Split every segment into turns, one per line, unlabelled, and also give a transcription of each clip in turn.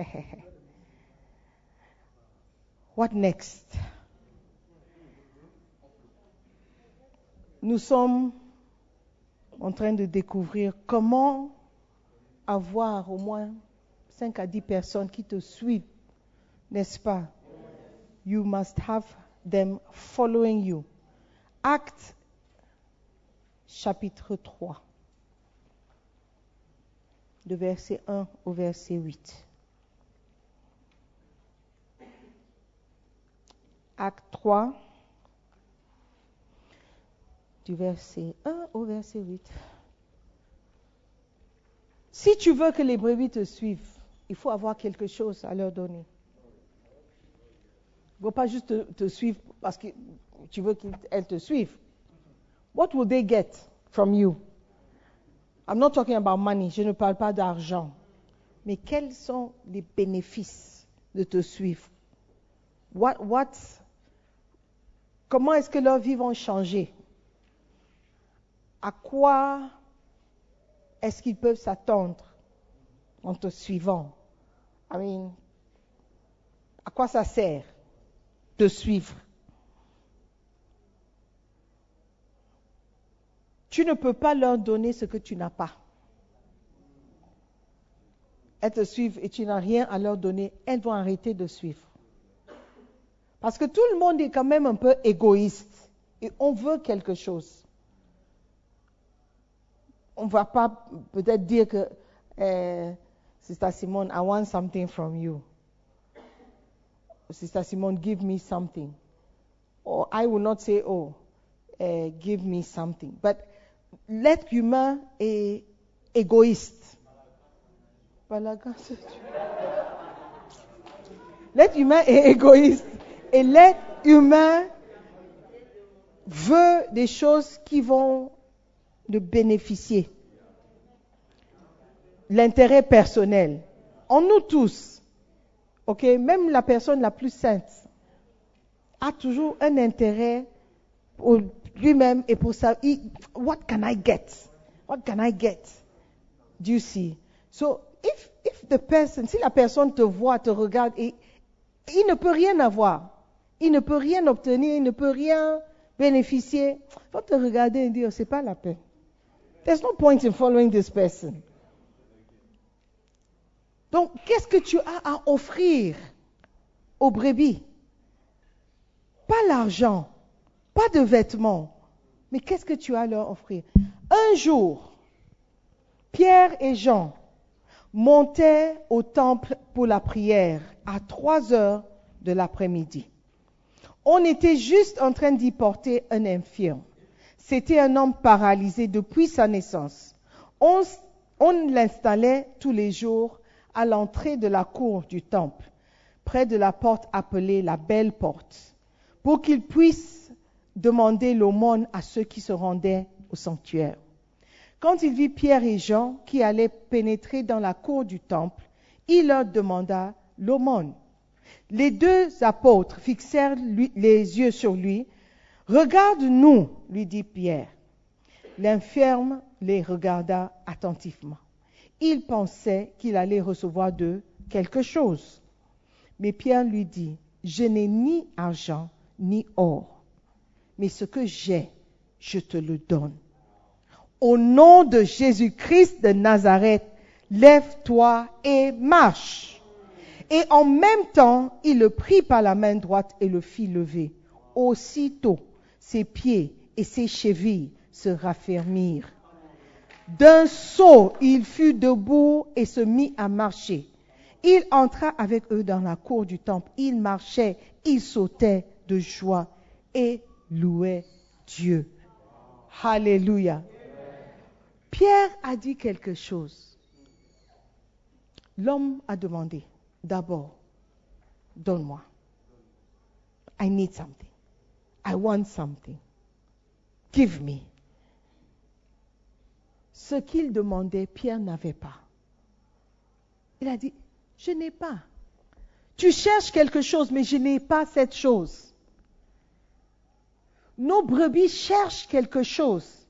What next? Nous sommes en train de découvrir comment avoir au moins 5 à 10 personnes qui te suivent, n'est-ce pas? You must have them following you. Acte chapitre 3, de verset 1 au verset 8. Acte 3, du verset 1 au verset 8. Si tu veux que les brebis te suivent, il faut avoir quelque chose à leur donner. Il ne faut pas juste te, te suivre parce que tu veux qu'elles te suivent. What will they get from you? I'm not talking about money, je ne parle pas d'argent. Mais quels sont les bénéfices de te suivre? What, what, comment est-ce que leurs vies vont changer? À quoi est-ce qu'ils peuvent s'attendre en te suivant? I mean, à quoi ça sert de suivre? Tu ne peux pas leur donner ce que tu n'as pas. Elles te suivent et tu n'as rien à leur donner, elles vont arrêter de suivre. Parce que tout le monde est quand même un peu égoïste et on veut quelque chose. On ne va pas peut-être dire que, eh, Sister Simone, I want something from you. Sister Simone, give me something. Or I will not say, oh, eh, give me something. But l'être humain est égoïste. L'être humain est égoïste. Et l'être humain veut des choses qui vont le bénéficier. L'intérêt personnel. En nous tous, ok, même la personne la plus sainte a toujours un intérêt pour lui-même et pour ça. What can I get? What can I get? Do you see? So, if, if the person, si la personne te voit, te regarde il ne peut rien avoir, il ne peut rien obtenir, il ne peut rien bénéficier, il faut te regarder et dire, c'est pas la peine. There's no point in following this person. Donc, qu'est-ce que tu as à offrir aux brebis? Pas l'argent, pas de vêtements, mais qu'est-ce que tu as à leur offrir? Un jour, Pierre et Jean montaient au temple pour la prière à 3 heures de l'après-midi. On était juste en train d'y porter un infirme. C'était un homme paralysé depuis sa naissance. On, l'installait tous les jours à l'entrée de la cour du temple, près de la porte appelée la belle porte, pour qu'il puisse demander l'aumône à ceux qui se rendaient au sanctuaire. Quand il vit Pierre et Jean qui allaient pénétrer dans la cour du temple, il leur demanda l'aumône. Les deux apôtres fixèrent les yeux sur lui. Regarde-nous, lui dit Pierre. L'infirme les regarda attentivement. Il pensait qu'il allait recevoir d'eux quelque chose. Mais Pierre lui dit, je n'ai ni argent ni or, mais ce que j'ai, je te le donne. Au nom de Jésus-Christ de Nazareth, lève-toi et marche. Et en même temps, il le prit par la main droite et le fit lever. Aussitôt, ses pieds et ses chevilles se raffermirent. D'un saut, il fut debout et se mit à marcher. Il entra avec eux dans la cour du temple. Il marchait, il sautait de joie et louait Dieu. Alléluia. Pierre a dit quelque chose. L'homme a demandé, d'abord, donne-moi. I need something. I want something. Give me. Ce qu'il demandait, Pierre n'avait pas. Il a dit, je n'ai pas. Tu cherches quelque chose, mais je n'ai pas cette chose. Nos brebis cherchent quelque chose.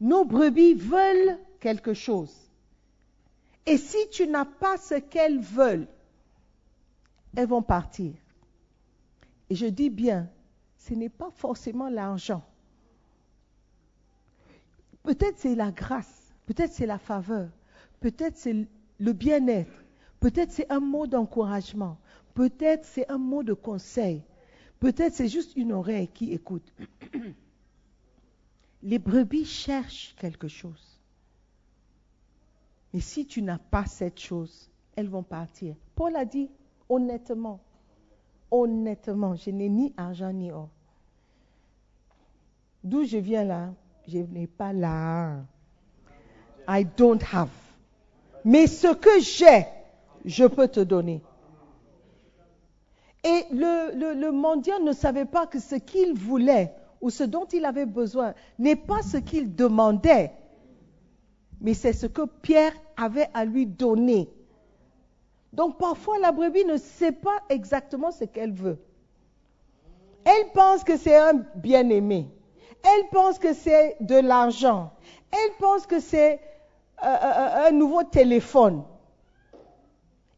Nos brebis veulent quelque chose. Et si tu n'as pas ce qu'elles veulent, elles vont partir. Et je dis bien, ce n'est pas forcément l'argent. Peut-être c'est la grâce, peut-être c'est la faveur, peut-être c'est le bien-être, peut-être c'est un mot d'encouragement, peut-être c'est un mot de conseil, peut-être c'est juste une oreille qui écoute. Les brebis cherchent quelque chose. Mais si tu n'as pas cette chose, elles vont partir. Paul a dit honnêtement, honnêtement, je n'ai ni argent ni or. D'où je viens là, je n'ai pas là. I don't have. Mais ce que j'ai, je peux te donner. Et le, le, mendiant ne savait pas que ce qu'il voulait ou ce dont il avait besoin n'est pas ce qu'il demandait, mais c'est ce que Pierre avait à lui donner. Donc parfois la brebis ne sait pas exactement ce qu'elle veut. Elle pense que c'est un bien-aimé. Elle pense que c'est de l'argent. Elle pense que c'est euh, euh, euh, un nouveau téléphone.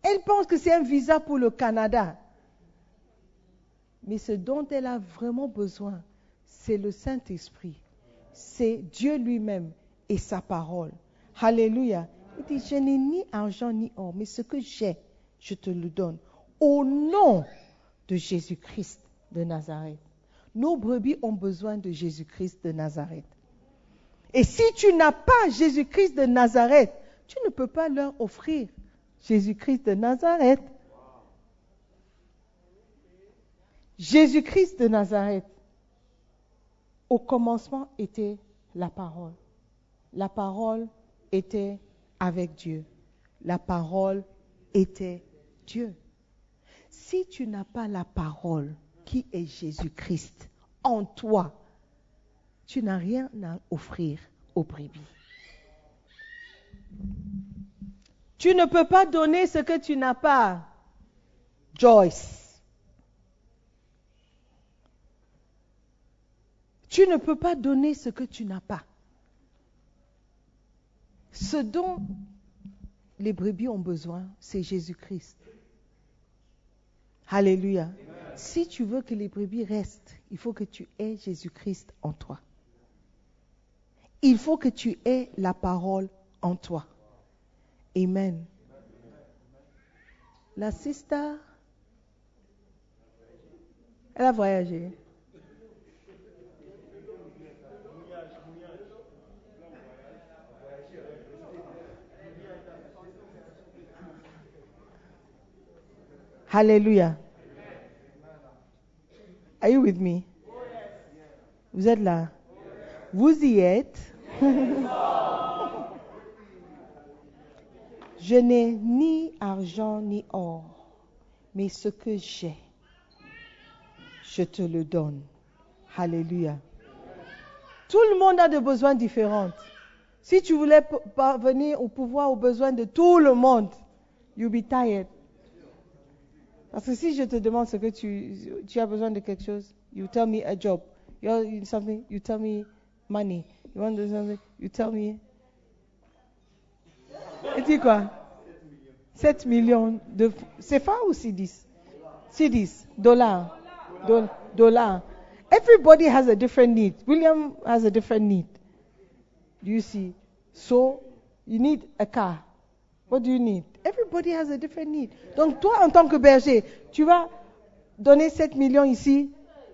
Elle pense que c'est un visa pour le Canada. Mais ce dont elle a vraiment besoin, c'est le Saint-Esprit. C'est Dieu lui-même et sa parole. Alléluia. Il dit, je n'ai ni argent ni or, mais ce que j'ai, je te le donne. Au nom de Jésus-Christ de Nazareth. Nos brebis ont besoin de Jésus-Christ de Nazareth. Et si tu n'as pas Jésus-Christ de Nazareth, tu ne peux pas leur offrir Jésus-Christ de Nazareth. Jésus-Christ de Nazareth, au commencement était la parole. La parole était avec Dieu. La parole était Dieu. Si tu n'as pas la parole qui est Jésus-Christ en toi, tu n'as rien à offrir au brebis. Tu ne peux pas donner ce que tu n'as pas. Joyce. Tu ne peux pas donner ce que tu n'as pas. Ce dont les brebis ont besoin, c'est Jésus-Christ. Alléluia. Si tu veux que les brebis restent, il faut que tu aies Jésus-Christ en toi. Il faut que tu aies la parole en toi. Amen. La sister, elle a voyagé. Alléluia. Are you with me? Vous êtes là? Vous y êtes? Je n'ai ni argent ni or, mais ce que j'ai, je te le donne. Alléluia. Tout le monde a des besoins différents. Si tu voulais parvenir au pouvoir, aux besoins de tout le monde, you'll be tired. Parce que si je te demande ce que tu, tu as besoin de quelque chose, you tell me a job. You want something, you tell me money. You want something, you tell me. Et dis quoi 7 millions de CFA ou C10 C10, dollars. Dollars. Everybody has a different need. William has a different need. Do you see? So, you need a car. What do you need? Everybody has a different need. Donc toi, en tant que berger, tu vas donner 7 millions ici,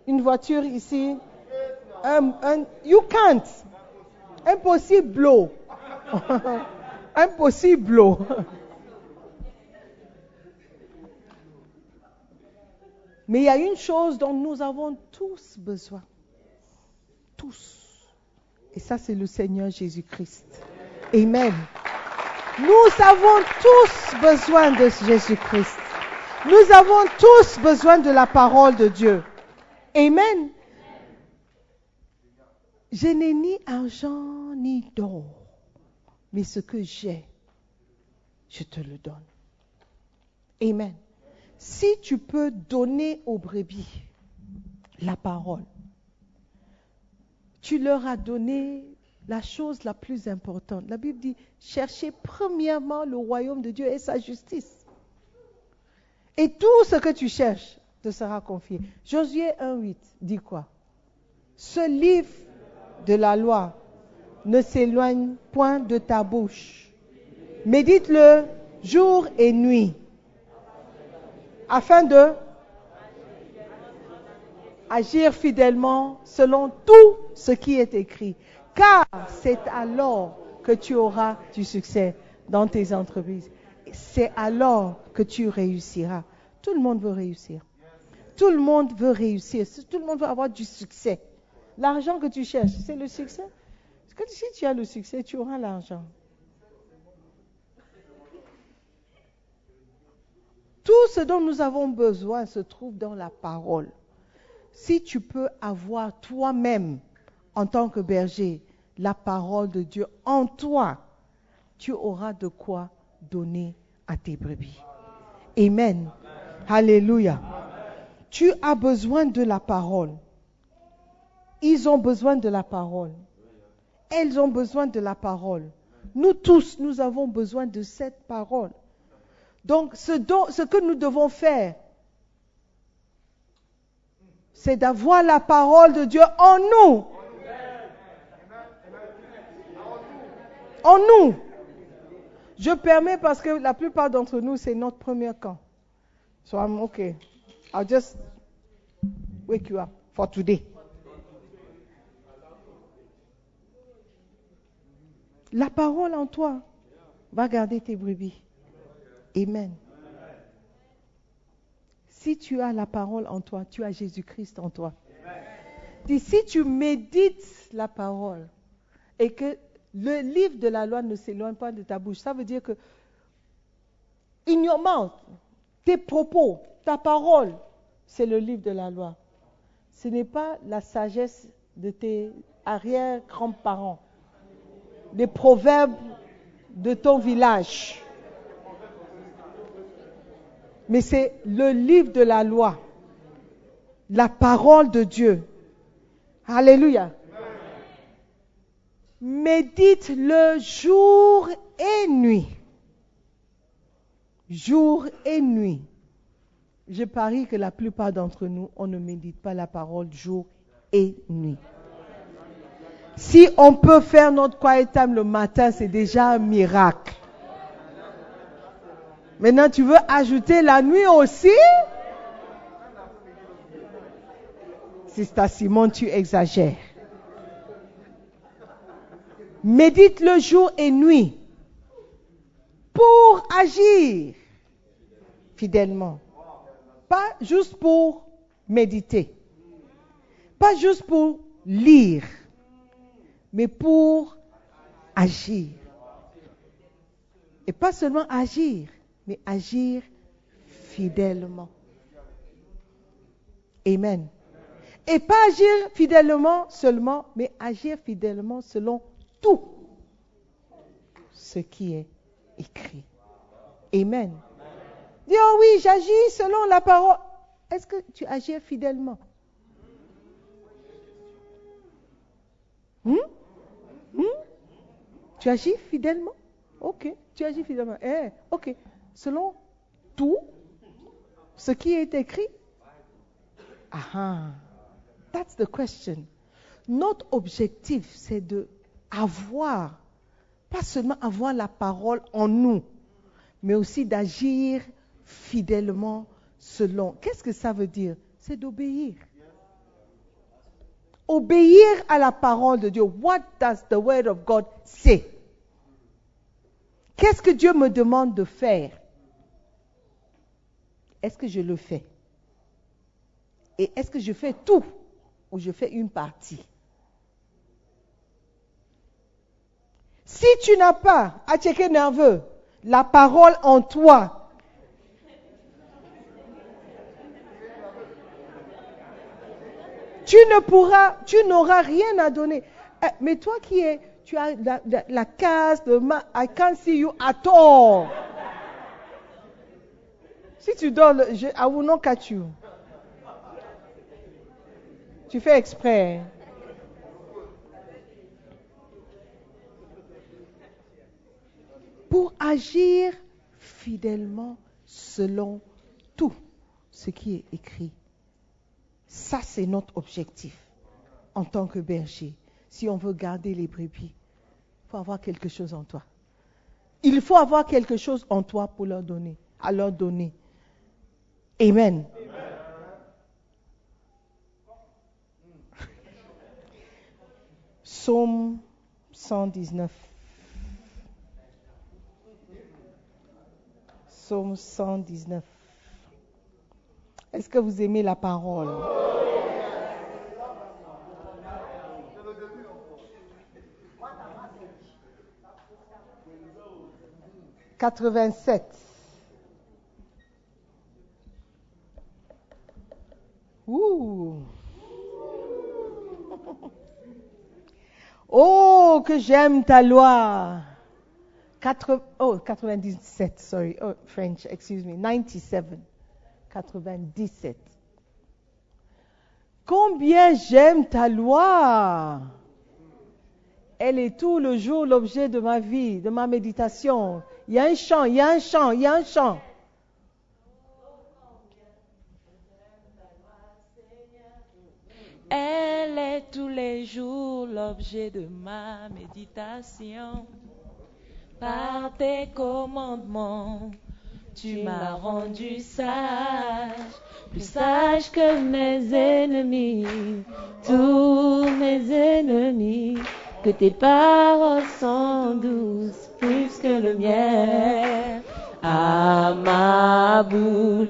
une voiture ici. Un, you can't. Impossible. Impossible. Mais il y a une chose dont nous avons tous besoin. Tous. Et ça, c'est le Seigneur Jésus-Christ. Amen. Nous avons tous besoin de Jésus-Christ. Nous avons tous besoin de la parole de Dieu. Amen. Je n'ai ni argent ni d'or, mais ce que j'ai, je te le donne. Amen. Si tu peux donner aux brebis la parole, tu leur as donné la chose la plus importante. La Bible dit, cherchez premièrement le royaume de Dieu et sa justice. Et tout ce que tu cherches te sera confié. Josué 1.8 dit quoi? Ce livre de la loi ne s'éloigne point de ta bouche. Médite-le jour et nuit, afin de agir fidèlement selon tout ce qui est écrit. Car c'est alors que tu auras du succès dans tes entreprises. C'est alors que tu réussiras. Tout le monde veut réussir. Tout le monde veut réussir. Tout le monde veut avoir du succès. L'argent que tu cherches, c'est le succès. Parce que si tu as le succès, tu auras l'argent. Tout ce dont nous avons besoin se trouve dans la parole. Si tu peux avoir toi-même, en tant que berger, la parole de Dieu en toi, tu auras de quoi donner à tes brebis. Amen. Alléluia. Tu as besoin de la parole. Ils ont besoin de la parole. Elles ont besoin de la parole. Nous tous, nous avons besoin de cette parole. Donc, ce, ce que nous devons faire, c'est d'avoir la parole de Dieu en nous. En nous. Je permets parce que la plupart d'entre nous, c'est notre premier camp. So I'm okay. I'll just wake you up for today. La parole en toi va garder tes brebis. Amen. Si tu as la parole en toi, tu as Jésus-Christ en toi. Dis, si tu médites la parole et que le livre de la loi ne s'éloigne pas de ta bouche, ça veut dire que ignorement, tes propos, ta parole, c'est le livre de la loi. Ce n'est pas la sagesse de tes arrière-grands-parents les proverbes de ton village. Mais c'est le livre de la loi, la parole de Dieu. Alléluia. Médite le jour et nuit. Jour et nuit. Je parie que la plupart d'entre nous, on ne médite pas la parole jour et nuit. Si on peut faire notre quiet time le matin, c'est déjà un miracle. Maintenant, tu veux ajouter la nuit aussi? Sister Simon, tu exagères. Médite le jour et nuit pour agir fidèlement. Pas juste pour méditer. Pas juste pour lire mais pour agir. Et pas seulement agir, mais agir fidèlement. Amen. Et pas agir fidèlement seulement, mais agir fidèlement selon tout ce qui est écrit. Amen. Dis, oh oui, j'agis selon la parole. Est-ce que tu agis fidèlement? Hmm? Hmm? Tu agis fidèlement? Ok, tu agis fidèlement. Eh, ok. Selon tout ce qui est écrit? Ah, that's the question. Notre objectif, c'est de avoir, pas seulement avoir la parole en nous, mais aussi d'agir fidèlement selon. Qu'est-ce que ça veut dire? C'est d'obéir obéir à la parole de Dieu. What does the word of God say? Qu'est-ce que Dieu me demande de faire? Est-ce que je le fais? Et est-ce que je fais tout ou je fais une partie? Si tu n'as pas, à checker nerveux, la parole en toi, tu n'auras rien à donner. Eh, mais toi qui es, tu as la, case de ma, I can't see you at all. Si tu donnes, je, I will not catch you. Tu fais exprès. Agir fidèlement selon tout ce qui est écrit. Ça, c'est notre objectif en tant que berger. Si on veut garder les brebis, il faut avoir quelque chose en toi. Il faut avoir quelque chose en toi pour leur donner, à leur donner. Amen. Psaume 119. Psaume 119. Est-ce que vous aimez la parole? 87. Ouh. Oh, que j'aime ta loi. 4, oh, 97, sorry. Oh, French, excuse me. 97. 97. Combien j'aime ta loi. Elle est tout le jour l'objet de ma vie, de ma méditation. Il y a un chant, il y a un chant, il y a un chant.
Elle est tous les jours l'objet de ma méditation par tes commandements. Tu m'as rendu sage, plus sage que mes ennemis, tous mes ennemis, que tes paroles sont douces, plus que le miel. À ma boule,